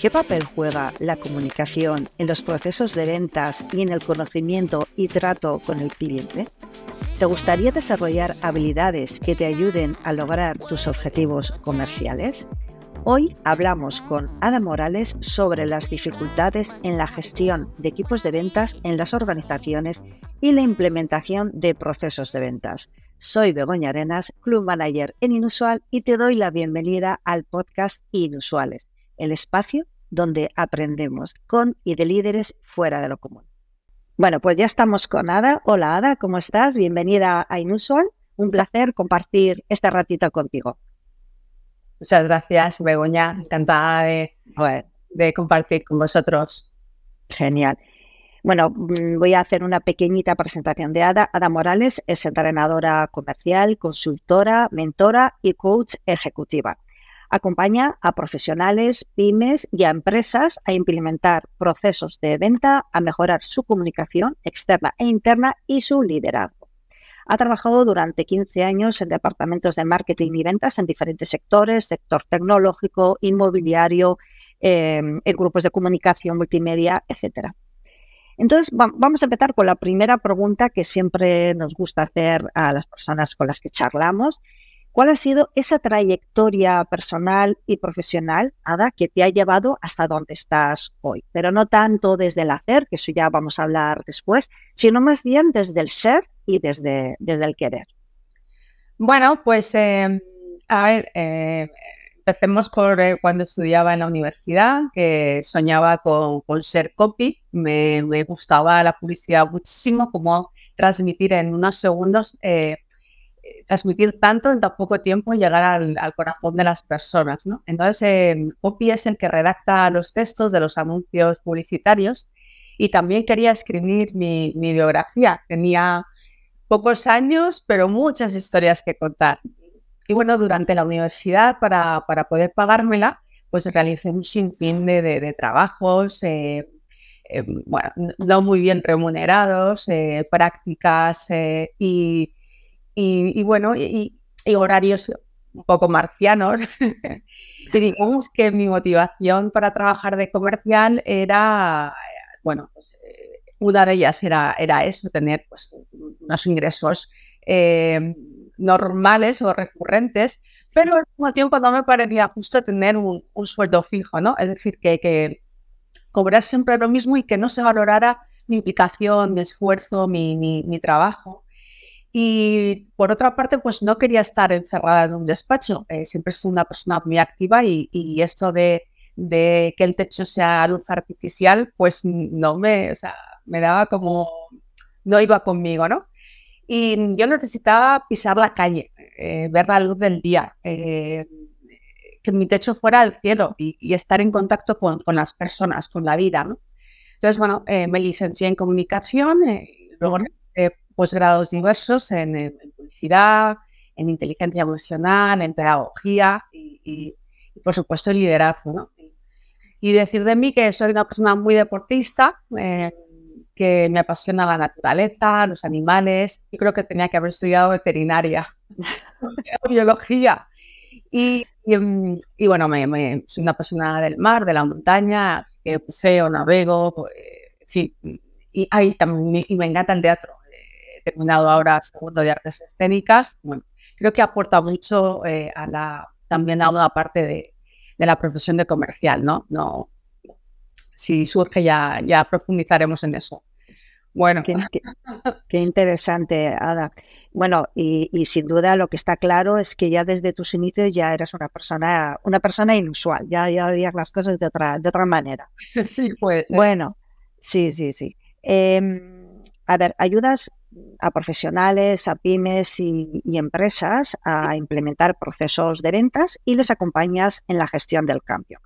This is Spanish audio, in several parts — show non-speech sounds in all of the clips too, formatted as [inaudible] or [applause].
¿Qué papel juega la comunicación en los procesos de ventas y en el conocimiento y trato con el cliente? ¿Te gustaría desarrollar habilidades que te ayuden a lograr tus objetivos comerciales? Hoy hablamos con Ada Morales sobre las dificultades en la gestión de equipos de ventas en las organizaciones y la implementación de procesos de ventas. Soy Begoña Arenas, Club Manager en Inusual y te doy la bienvenida al podcast Inusuales el espacio donde aprendemos con y de líderes fuera de lo común. Bueno, pues ya estamos con Ada. Hola Ada, ¿cómo estás? Bienvenida a Inusual. Un placer compartir este ratito contigo. Muchas gracias, Begoña. Encantada de, de compartir con vosotros. Genial. Bueno, mm, voy a hacer una pequeñita presentación de Ada. Ada Morales es entrenadora comercial, consultora, mentora y coach ejecutiva. Acompaña a profesionales, pymes y a empresas a implementar procesos de venta, a mejorar su comunicación externa e interna y su liderazgo. Ha trabajado durante 15 años en departamentos de marketing y ventas en diferentes sectores, sector tecnológico, inmobiliario, em, en grupos de comunicación, multimedia, etc. Entonces, vamos a empezar con la primera pregunta que siempre nos gusta hacer a las personas con las que charlamos ¿Cuál ha sido esa trayectoria personal y profesional, Ada, que te ha llevado hasta donde estás hoy? Pero no tanto desde el hacer, que eso ya vamos a hablar después, sino más bien desde el ser y desde, desde el querer. Bueno, pues em, a ver, eh, empecemos por eh, cuando estudiaba en la universidad, que soñaba con, ser copy, me, gustaba la publicidad muchísimo, como transmitir en unos segundos. Eh, transmitir tanto en tan poco tiempo y llegar al, corazón de las personas. ¿no? Entonces, eh, es el que redacta los textos de los anuncios publicitarios y también quería escribir mi, biografía. Tenía pocos años, pero muchas historias que contar. Y bueno, durante la universidad, para, poder pagármela, pues realicé un sinfín de, trabajos, eh, eh, bueno, no muy bien remunerados, prácticas y y, bueno, y, horarios un poco marcianos. [laughs] y digamos que mi motivación para trabajar de comercial era, bueno, pues, eh, una de ellas era, era eso, tener pues, unos ingresos eh, normales o recurrentes, pero al mismo tiempo no me parecía justo tener un, sueldo fijo, ¿no? Es decir, que, que, cobrar siempre lo mismo y que no se valorara mi implicación, mi esfuerzo, mi, mi, mi trabajo. Y por otra parte, pues no quería estar encerrada en un despacho. Eh, siempre soy una persona muy activa y, esto de, que el techo sea luz artificial, pues no me, o sea, me daba como, no iba conmigo, ¿no? Y yo necesitaba pisar la calle, eh, ver la luz del día, eh, que mi techo fuera el cielo y, estar en contacto con, las personas, con la vida, ¿no? Entonces, bueno, me licencié en comunicación, luego posgrados diversos en, publicidad, en inteligencia emocional, en pedagogía y, por supuesto, en liderazgo. Y decir de mí que soy una persona muy deportista, eh, que me apasiona la naturaleza, los animales. y creo que tenía que haber estudiado veterinaria, [laughs] biología. Y, bueno, me, soy una persona del mar, de la montaña, que paseo, navego, pues, y, también, y me encanta el teatro terminado ahora segundo de artes escénicas. Bueno, creo que aporta mucho eh, a la, también a una parte de, la profesión de comercial, ¿no? no si surge ya, ya profundizaremos en eso. Bueno. Qué, interesante, Ada. Bueno, y, sin duda lo que está claro es que ya desde tus inicios ya eras una persona, una persona inusual, ya, ya veías las cosas de otra, de otra manera. [laughs] Sí, pues. Bueno, sí, sí, sí. Em, a ver, ayudas a profesionales, a pymes y, empresas a implementar procesos de ventas y les acompañas en la gestión del cambio.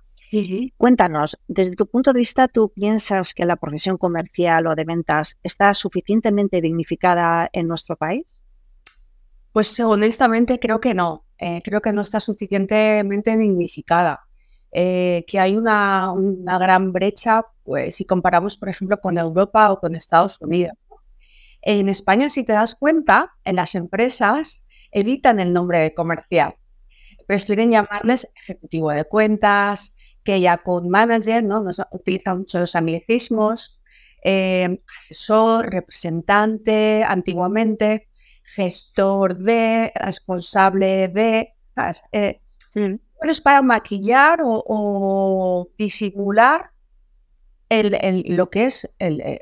Cuéntanos, desde tu punto de vista, ¿tú piensas que la profesión comercial o de ventas está suficientemente dignificada en nuestro país? Pues honestamente creo que no. Eh, creo que no está suficientemente dignificada. Eh, que hay una, una, gran brecha, pues si comparamos, por ejemplo, con Europa o con Estados Unidos. En España, si te das cuenta, en las empresas evitan el nombre de comercial. Prefieren llamarles ejecutivo de cuentas, que ya con manager, ¿no? Nos utilizan mucho los anglicismos, eh, asesor, representante, antiguamente, gestor de, responsable de, eh, es para maquillar o, disimular lo que es el, eh,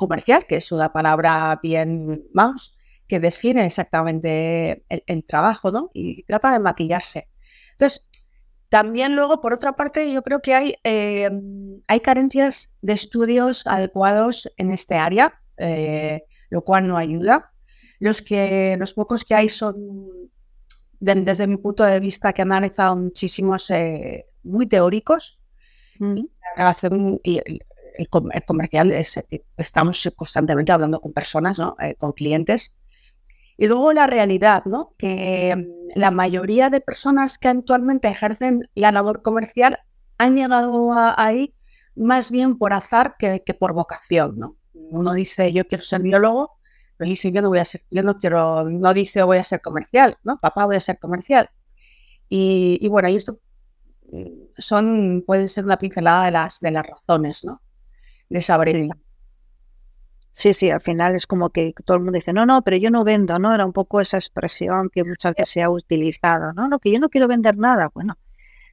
comercial, que es una palabra bien más que define exactamente el, trabajo, ¿no? Y trata de maquillarse. Entonces, también luego, por otra parte, yo creo que hay, em, hay carencias de estudios adecuados en este área, eh, lo cual no ayuda. Los, que, los pocos que hay son, desde mi punto de vista, que han analizado muchísimos, eh, muy teóricos. Mm. y el, comercial es, estamos constantemente hablando con personas, ¿no? Eh, con clientes y luego la realidad, ¿no? Que mm, la mayoría de personas que actualmente ejercen la labor comercial han llegado ahí más bien por azar que, por vocación, ¿no? Uno dice, yo quiero ser biólogo, pero dice, yo no voy a ser, yo no quiero, no dice voy a ser comercial, ¿no? Papá voy a ser comercial. Y, bueno, y esto mm, son, pueden ser una pincelada de las, de las razones, ¿no? De esa brecha. Sí, sí, al final es como que todo el mundo dice, no, no, pero yo no vendo, ¿no? Era un poco esa expresión que muchas veces se ha utilizado, no, no, que yo no quiero vender nada. Bueno,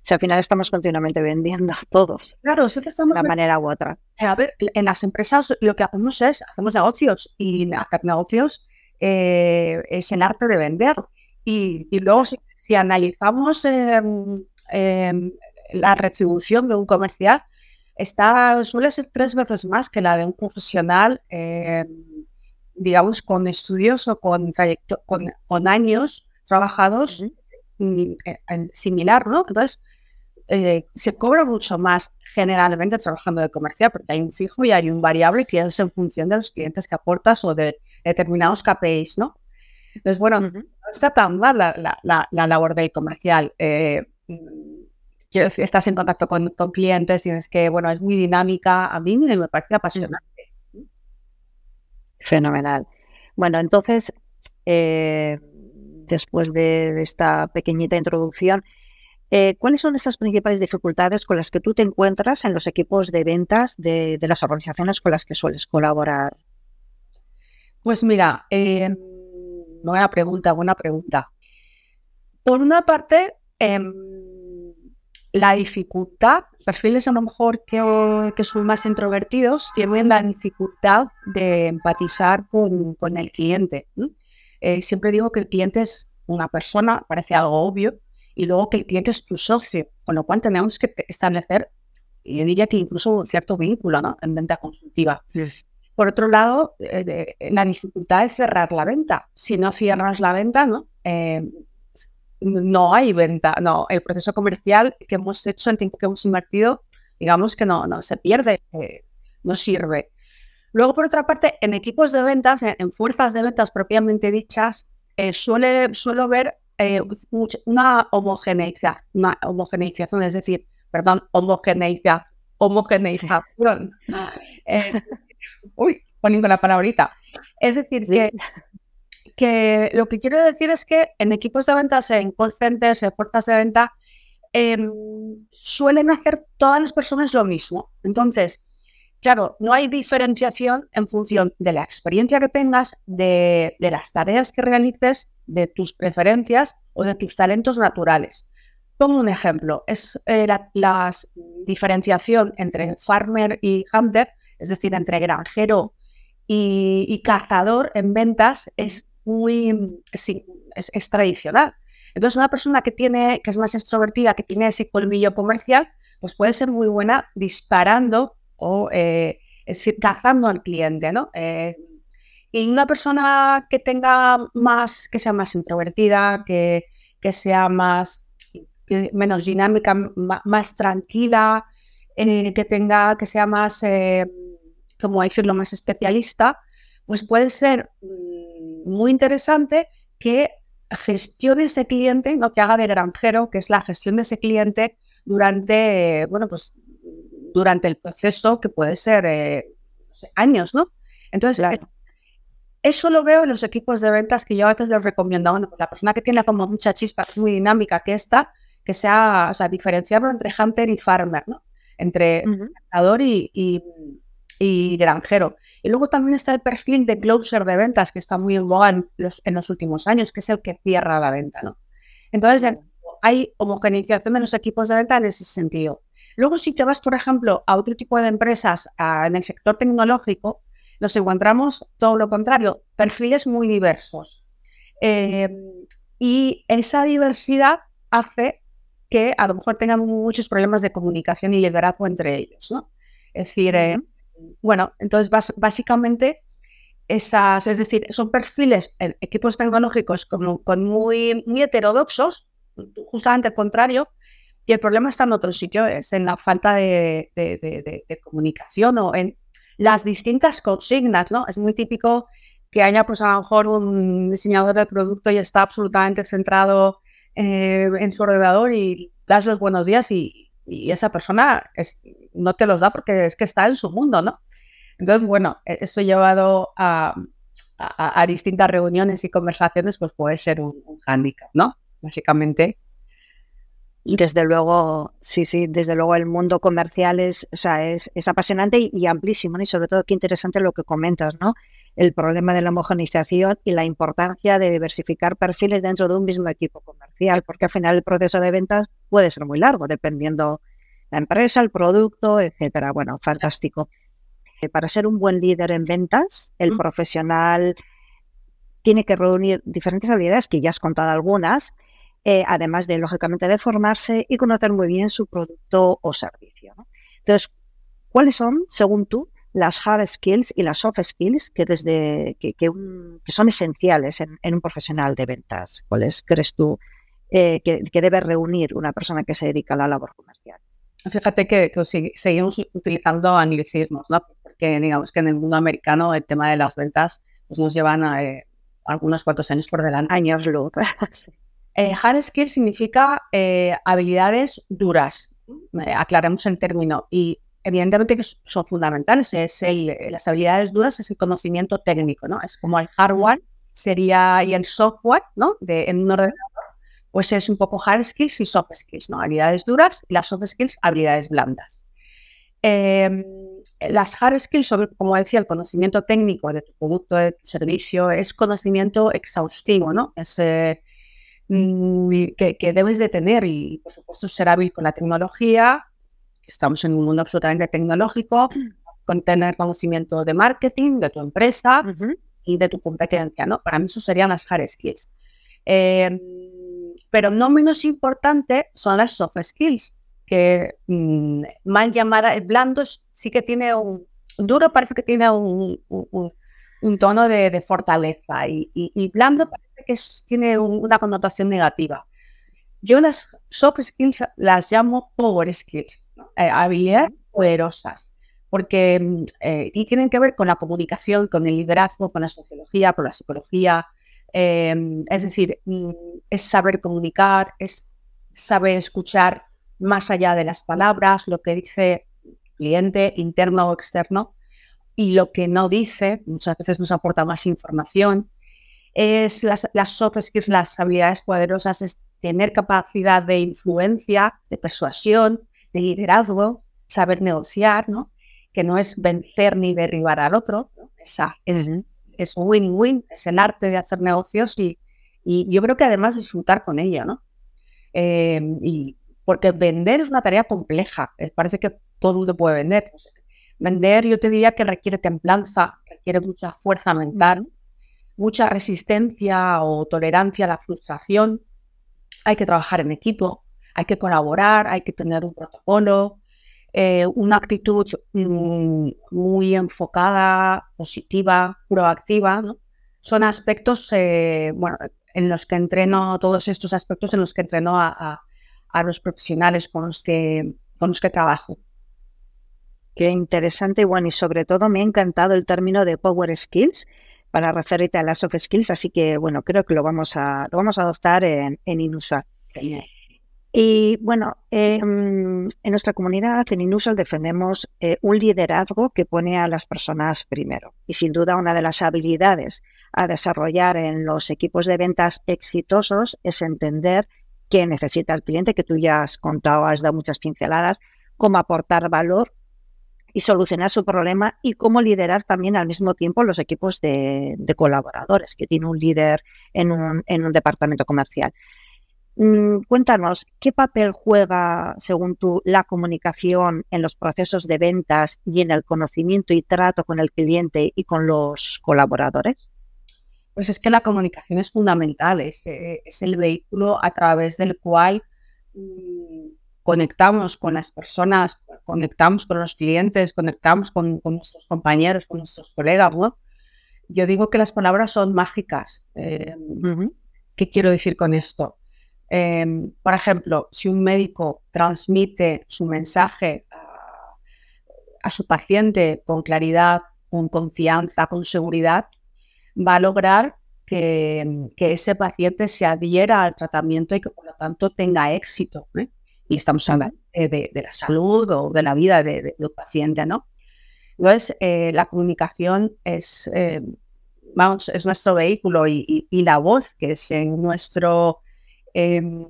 si al final estamos continuamente vendiendo a [laughs] todos. Claro, sí que estamos. De una manera u otra. A ver, en las empresas lo que hacemos es, hacemos negocios y hacer negocios eh, es el arte de vender. Y, luego, si, analizamos em, em, la retribución de un comercial, está, suele ser tres veces más que la de un profesional, eh, digamos, con estudios o con, con, años trabajados mm, eh, similar, ¿no? Entonces, eh, se cobra mucho más generalmente trabajando de comercial porque hay un fijo y hay un variable que es en función de los clientes que aportas o de determinados KPIs, ¿no? Entonces, bueno, no está tan mal la, la, labor del comercial estás en contacto con, clientes, tienes que, bueno, es muy dinámica, a mí me parece apasionante. Fenomenal. Bueno, entonces, eh, después de esta pequeñita introducción, eh, ¿cuáles son esas principales dificultades con las que tú te encuentras en los equipos de ventas de, las organizaciones con las que sueles colaborar? Pues mira, eh, buena pregunta, buena pregunta. Por una parte, em, la dificultad, perfiles a lo mejor que, que, son más introvertidos tienen la dificultad de empatizar con, con el cliente. Eh, siempre digo que el cliente es una persona, parece algo obvio, y luego que el cliente es tu socio, con lo cual tenemos que establecer, yo diría que incluso un cierto vínculo ¿no? en venta consultiva. Por otro lado, eh, la dificultad es cerrar la venta. Si no cierras la venta, ¿no? Eh, no hay venta, no, el proceso comercial que hemos hecho, el tiempo que hemos invertido, digamos que no, no se pierde, eh, no sirve. Luego, por otra parte, en equipos de ventas, en, fuerzas de ventas propiamente dichas, eh, suele, suelo ver eh, una, homogeneización, una homogeneización, es decir, perdón, homogeneización, homogeneización. [laughs] uy, poniendo la palabrita. Es decir, que que lo que quiero decir es que en equipos de ventas, en call centers, en puertas de venta, em, suelen hacer todas las personas lo mismo. Entonces, claro, no hay diferenciación en función de la experiencia que tengas, de, las tareas que realices, de tus preferencias o de tus talentos naturales. Pongo un ejemplo, es eh, la, diferenciación entre farmer y hunter, es decir, entre granjero y, y cazador en ventas, es muy, es, tradicional. Entonces, una persona que tiene, que es más extrovertida, que tiene ese colmillo comercial, pues puede ser muy buena disparando o, eh, es decir, cazando al cliente, ¿no? Eh, y una persona que tenga más, que sea más introvertida, que, que sea más, menos dinámica, más, tranquila, eh, que tenga, que sea más, como decirlo, más especialista, pues puede ser muy interesante que gestione ese cliente, no que haga de granjero, que es la gestión de ese cliente durante, bueno, pues durante el proceso que puede ser eh, años, ¿no? Entonces, eso lo veo en los equipos de ventas que yo a veces les recomiendo, bueno, pues la persona que tiene como mucha chispa, es muy dinámica, que está, que sea, o sea, diferenciarlo entre hunter y farmer, ¿no? Entre uh y, y, granjero. Y luego también está el perfil de closer de ventas, que está muy en boga en los, últimos años, que es el que cierra la venta, ¿no? Entonces, hay homogeneización de los equipos de venta en ese sentido. Luego, si te vas, por ejemplo, a otro tipo de empresas en el sector tecnológico, nos encontramos todo lo contrario, perfiles muy diversos. Eh, y esa diversidad hace que a lo mejor tengan muchos problemas de comunicación y liderazgo entre ellos, ¿no? Es decir, eh, bueno, entonces básicamente esas, es decir, son perfiles, equipos tecnológicos con, con muy, muy heterodoxos, justamente al contrario, y el problema está en otro sitio, es en la falta de, comunicación o en las distintas consignas, ¿no? Es muy típico que haya, pues a lo mejor un diseñador de producto y está absolutamente centrado eh, en su ordenador y das los buenos días y, esa persona no te los da porque es que está en su mundo, ¿no? Entonces, bueno, e, esto llevado a, distintas reuniones y conversaciones, pues puede ser un, un hándicap, ¿no? Básicamente, y desde luego, sí, sí, desde luego el mundo comercial es, o sea, es, apasionante y, amplísimo, y sobre todo qué interesante lo que comentas, ¿no? El problema de la homogeneización y la importancia de diversificar perfiles dentro de un mismo equipo comercial, porque al final el proceso de ventas puede ser muy largo, dependiendo la empresa, el producto, etcétera. Bueno, fantástico. Eh, para ser un buen líder en ventas, el profesional tiene que reunir diferentes habilidades, que ya has contado algunas, eh, además de, lógicamente, de formarse y conocer muy bien su producto o servicio. Entonces, ¿cuáles son, según tú, las hard skills y las soft skills que, desde, que, son esenciales en, un profesional de ventas? ¿Cuáles crees tú eh, que, debe reunir una persona que se dedica a la labor comercial? Fíjate que, seguimos utilizando anglicismos, ¿no? porque digamos que en el mundo americano el tema de las ventas pues, nos llevan a, eh, algunos cuantos años por delante. Años luz. [laughs] Eh, hard skills significa eh, habilidades duras. aclaremos el término. Y evidentemente que son fundamentales. Es las habilidades duras es el conocimiento técnico, ¿no? Es como el hardware sería y el software, ¿no? De, en un ordenador, pues es un poco hard skills y soft skills, ¿no? Habilidades duras y las soft skills, habilidades blandas. Em, las hard skills, sobre, como decía, el conocimiento técnico de tu producto, de tu servicio, es conocimiento exhaustivo, ¿no? Es eh, Mm, que, debes de tener y, por supuesto, ser hábil con la tecnología. Estamos en un mundo absolutamente tecnológico, con tener conocimiento de marketing, de tu empresa y de tu competencia, ¿no? Para mí eso serían las hard skills. Em, pero no menos importante son las soft skills, que mm, mal llamada, el blando sí que tiene un, duro parece que tiene un, un, tono de, fortaleza y, y, y blando parece que tiene una connotación negativa. Yo las soft skills las llamo power skills, eh, habilidades poderosas, porque mm, eh, y tienen que ver con la comunicación, con el liderazgo, con la sociología, con la psicología. Em, es decir, mm, es saber comunicar, es saber escuchar más allá de las palabras, lo que dice cliente interno o externo y lo que no dice, muchas veces nos aporta más información. Es las, soft skills, las habilidades poderosas, es tener capacidad de influencia, de persuasión, de liderazgo, saber negociar, ¿no? Que no es vencer ni derribar al otro, Esa es, es win-win, es el arte de hacer negocios y, y, yo creo que además disfrutar con ello, ¿no? Eh, y porque vender es una tarea compleja, eh, parece que todo el mundo puede vender. Vender yo te diría que requiere templanza, requiere mucha fuerza mental, mucha resistencia o tolerancia a la frustración. Hay que trabajar en equipo, hay que colaborar, hay que tener un protocolo, eh, una actitud mm, muy enfocada, positiva, proactiva. Son aspectos eh, bueno, en los que entreno, todos estos aspectos en los que entreno a, los profesionales con los que, con los que trabajo. Qué interesante, bueno, y sobre todo me ha encantado el término de Power Skills, para referirte a las soft skills, así que bueno, creo que lo vamos a, lo vamos a adoptar en, en Inusa. Y bueno, em, en nuestra comunidad, en Inusal, defendemos eh, un liderazgo que pone a las personas primero. Y sin duda, una de las habilidades a desarrollar en los equipos de ventas exitosos es entender qué necesita el cliente, que tú ya has contado, has dado muchas pinceladas, cómo aportar valor y solucionar su problema y cómo liderar también al mismo tiempo los equipos de, colaboradores que tiene un líder en un, en un departamento comercial. Mm, cuéntanos, ¿qué papel juega, según tú, la comunicación en los procesos de ventas y en el conocimiento y trato con el cliente y con los colaboradores? Pues es que la comunicación es fundamental, es, eh, el vehículo a través del cual mm, conectamos con las personas, conectamos con los clientes, conectamos con, nuestros compañeros, con nuestros colegas. Yo digo que las palabras son mágicas. Eh, ¿Qué quiero decir con esto? Em, por ejemplo, si un médico transmite su mensaje a, su paciente con claridad, con confianza, con seguridad, va a lograr que, ese paciente se adhiera al tratamiento y que por lo tanto tenga éxito. ¿eh? Y estamos hablando de, la salud o de la vida de, un paciente, ¿no? Entonces, eh, la comunicación es, eh, vamos, es nuestro vehículo y, y, la voz, que es nuestro Em,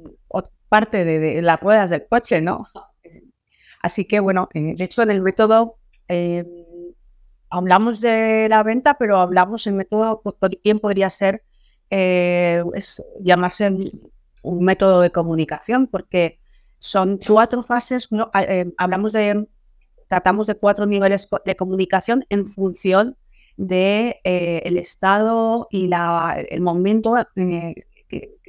parte de, las ruedas del coche, ¿no? Así que, bueno, eh, de hecho, en el método em, hablamos de la venta, pero hablamos en método, bien podría ser eh, llamarse un método de comunicación, porque son cuatro fases, em, hablamos de, tratamos de cuatro niveles de comunicación en función de eh, el estado y la, el momento que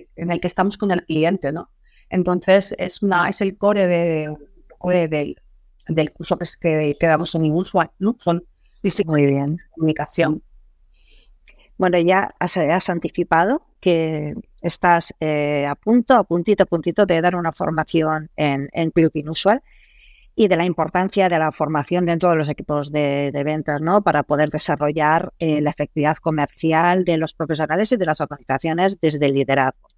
estamos con el cliente, ¿no? Entonces, es, una, es el core de, del, curso que, que, damos en Ingusual, ¿no? Son Muy bien. comunicación. Bueno, ya has, anticipado que estás eh, a punto, a puntito, a puntito de dar una formación en, en Club Inusual y de la importancia de la formación dentro de los equipos de, ventas, ¿no? Para poder desarrollar eh, la efectividad comercial de los profesionales y de las organizaciones desde el liderazgo.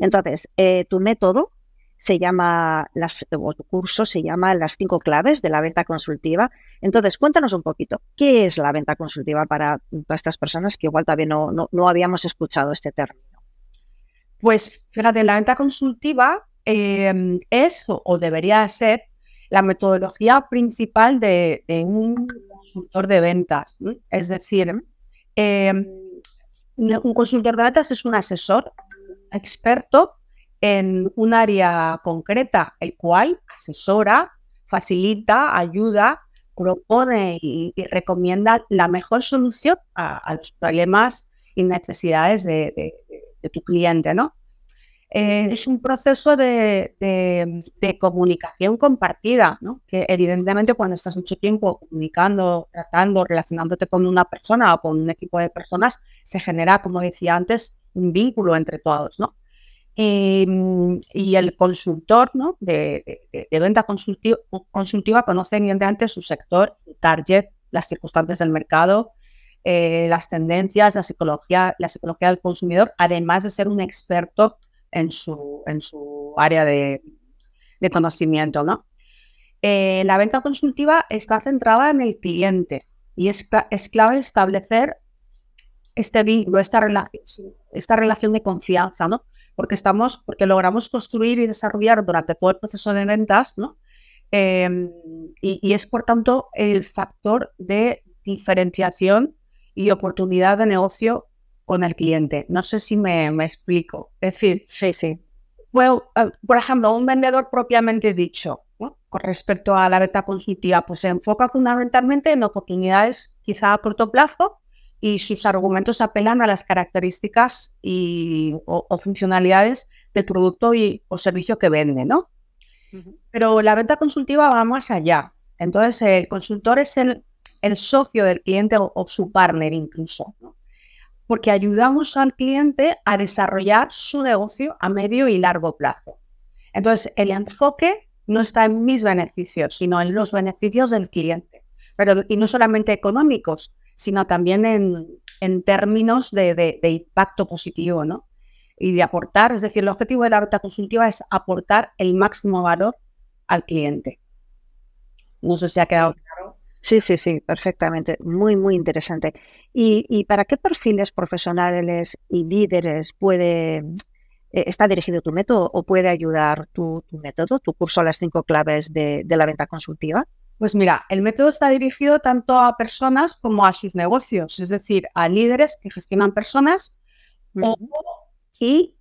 Entonces, eh, tu método se llama, las, o tu curso se llama Las cinco claves de la venta consultiva. Entonces, cuéntanos un poquito, ¿qué es la venta consultiva para, estas personas que igual todavía no, no, habíamos escuchado este término? Pues fíjate, la venta consultiva eh, es o debería ser la metodología principal de, un consultor de ventas. Es decir, em, un consultor de ventas es un asesor experto en un área concreta, el cual asesora, facilita, ayuda, propone y, recomienda la mejor solución a, los problemas y necesidades de, de tu cliente, ¿no? Eh, es un proceso de, comunicación compartida, ¿no? que evidentemente cuando estás mucho tiempo comunicando, tratando, relacionándote con una persona o con un equipo de personas, se genera, como decía antes, un vínculo entre todos. ¿no? Y, el consultor ¿no? de, venta consultiva, consultiva conoce evidentemente su sector, su target, las circunstancias del mercado, eh, las tendencias, la psicología, la psicología del consumidor, además de ser un experto en su, en su área de, conocimiento, ¿no? Eh, la venta consultiva está centrada en el cliente y es, es clave establecer este vínculo, esta relación, esta relación de confianza, ¿no? Porque estamos, porque logramos construir y desarrollar durante todo el proceso de ventas, ¿no? Em, y, es por tanto el factor de diferenciación y oportunidad de negocio con el cliente. No sé si me, explico. Es decir, sí, sí. Well, eh, por ejemplo, un vendedor propiamente dicho, con respecto a la venta consultiva, pues se enfoca fundamentalmente en oportunidades quizá a corto plazo y sus argumentos apelan a las características y, o, funcionalidades del producto y, o servicio que vende, ¿no? Pero la venta consultiva va más allá. Entonces, el consultor es el, el socio del cliente o, o su partner incluso. ¿no? Porque ayudamos al cliente a desarrollar su negocio a medio y largo plazo. Entonces, el enfoque no está en mis beneficios, sino en los beneficios del cliente. Pero, y no solamente económicos, sino también en, términos de, impacto positivo, ¿no? Y de aportar, es decir, el objetivo de la venta consultiva es aportar el máximo valor al cliente. No sé si ha quedado. Sí, sí, sí, perfectamente. Muy, muy interesante. ¿Y, para qué perfiles profesionales y líderes puede eh, está dirigido tu método o puede ayudar tu, método, tu curso Las cinco claves de, la venta consultiva? Pues mira, el método está dirigido tanto a personas como a sus negocios, es decir, a líderes que gestionan personas y,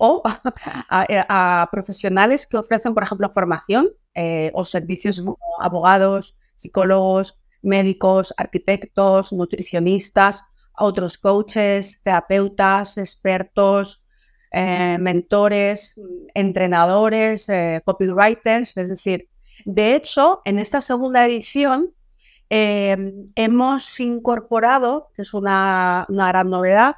o [laughs] a, profesionales que ofrecen, por ejemplo, formación eh, o servicios como abogados, psicólogos, médicos, arquitectos, nutricionistas, otros coaches, terapeutas, expertos, eh, mentores, entrenadores, eh, copywriters, es decir, de hecho, en esta segunda edición em, hemos incorporado, que es una, gran novedad,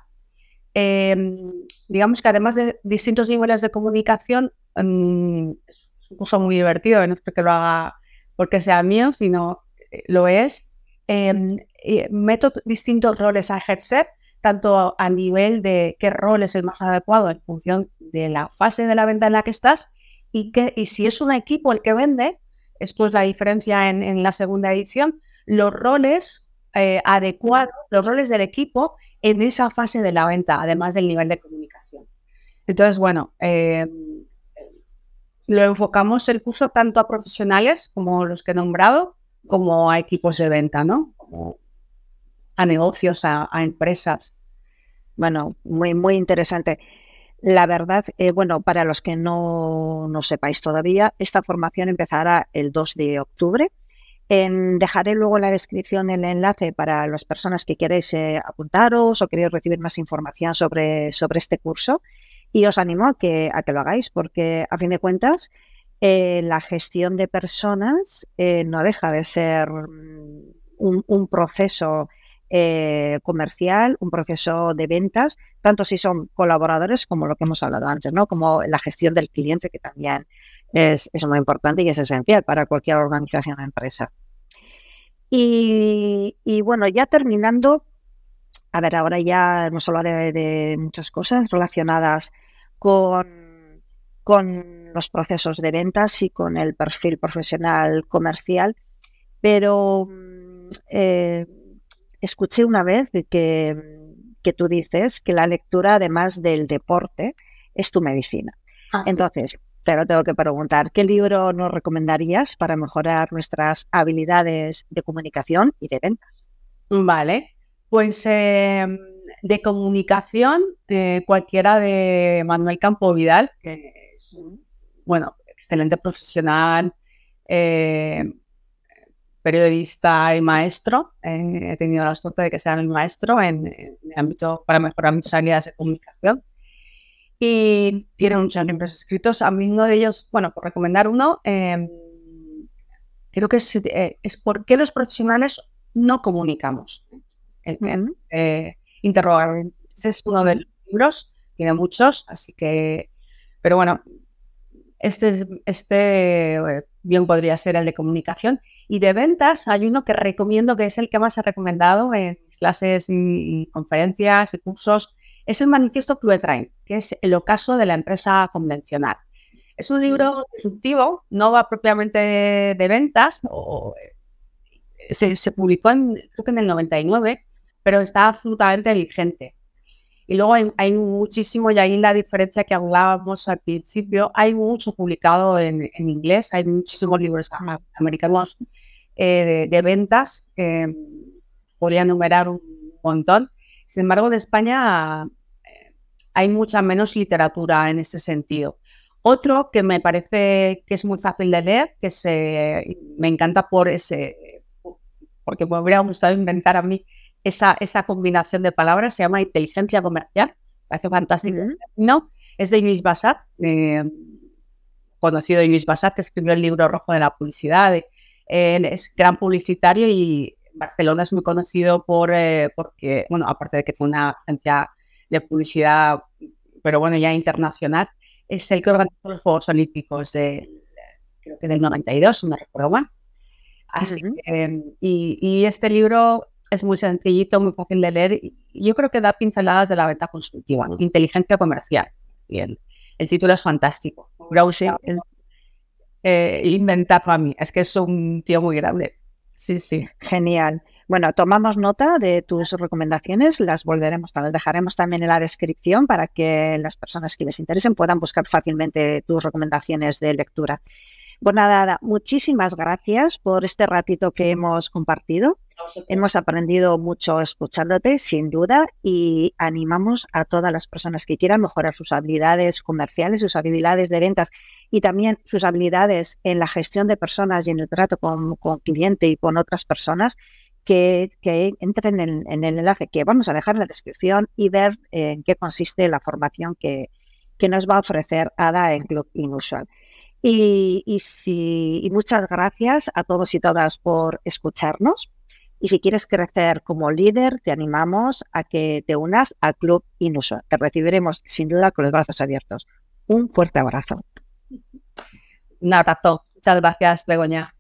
em, digamos que además de distintos niveles de comunicación, em, es un curso muy divertido, no es porque lo haga porque sea mío, sino eh, lo es, meto distintos roles a ejercer tanto a nivel de qué rol es el más adecuado en función de la fase de la venta en la que estás y, que, y si es un equipo el que vende, esto es la diferencia en, la segunda edición, los roles eh, adecuados, los roles del equipo en esa fase de la venta, además del nivel de comunicación. Entonces, bueno, eh, lo enfocamos el curso tanto a profesionales como los que he nombrado, como a equipos de venta, ¿no? a negocios, a, empresas. Bueno, muy, muy interesante. La verdad, eh, bueno, para los que no, no, sepáis todavía, esta formación empezará el 2 de octubre. dejaré luego la descripción el enlace para las personas que queréis eh, apuntaros o queréis recibir más información sobre, sobre este curso. Y os animo a que, a que lo hagáis, porque a fin de cuentas, eh, la gestión de personas no deja de ser mm, un, proceso eh, comercial, un proceso de ventas, tanto si son colaboradores como lo que hemos hablado antes, ¿no? Como la gestión del cliente, que también es, muy importante y es esencial para cualquier organización o empresa. Y, bueno, ya terminando, a ver, ahora ya hemos hablado de, muchas cosas relacionadas con, con los procesos de ventas y con el perfil profesional comercial, pero mm, eh, escuché una vez que, que tú dices que la lectura, además del deporte, es tu medicina. Ah, Entonces, te lo tengo que preguntar, ¿qué libro nos recomendarías para mejorar nuestras habilidades de comunicación y de ventas? Vale, pues em, de comunicación, eh, cualquiera de Manuel Campo Vidal, que es un, bueno, excelente profesional, eh, periodista y maestro. Eh, he tenido la suerte de que sea mi maestro en, el ámbito para mejorar mis habilidades de comunicación. Y tiene muchos libros escritos. A mí uno de ellos, bueno, por recomendar uno, em, creo que es, eh, es por qué los profesionales no comunicamos. Eh, interrogar. Este es uno de los libros, tiene muchos, así que, pero bueno, este, este bien podría ser el de comunicación. Y de ventas hay uno que recomiendo, que es el que más he recomendado en mis clases y, conferencias y cursos, es el manifiesto Train, que es el ocaso de la empresa convencional. Es un libro disruptivo, no va propiamente de, ventas, o, eh, se, se, publicó en, creo que en el 99, pero está absolutamente vigente. Y luego hay, muchísimo, y ahí la diferencia que hablábamos al principio, hay mucho publicado en, inglés, hay muchísimos libros americanos eh, de, ventas, podría enumerar un montón. Sin embargo, de España eh, hay mucha menos literatura en este sentido. Otro que me parece que es muy fácil de leer, que se, me encanta por ese, porque me hubiera gustado inventar a mí esa, esa combinación de palabras, se llama inteligencia comercial, parece fantástico. No, es de Luis Bassat, eh, conocido Luis Bassat, que escribió el libro rojo de la publicidad. es gran publicitario y Barcelona es muy conocido por, eh, porque, bueno, aparte de que fue una agencia de publicidad, pero bueno, ya internacional, es el que organizó los Juegos Olímpicos de, creo que del 92, no recuerdo mal. Así y, y, este libro es muy sencillito, muy fácil de leer. Yo creo que da pinceladas de la venta consultiva, inteligencia comercial. Bien, el título es fantástico. Browsing, eh, inventarlo a mí. Es que es un tío muy grande. Sí, sí. Genial. Bueno, tomamos nota de tus recomendaciones, las volveremos, las dejaremos también en la descripción para que las personas que les interesen puedan buscar fácilmente tus recomendaciones de lectura. Bueno, nada, muchísimas gracias por este ratito que hemos compartido. Hemos aprendido mucho escuchándote, sin duda, y animamos a todas las personas que quieran mejorar sus habilidades comerciales, sus habilidades de ventas y también sus habilidades en la gestión de personas y en el trato con, cliente y con otras personas que, entren en, el enlace que vamos a dejar en la descripción y ver en qué consiste la formación que, nos va a ofrecer ADA en Club Inusual. Y, y, muchas gracias a todos y todas por escucharnos. Y si quieres crecer como líder, te animamos a que te unas al Club Inusual. Te recibiremos sin duda con los brazos abiertos. Un fuerte abrazo. Un abrazo. Muchas gracias, Begoña.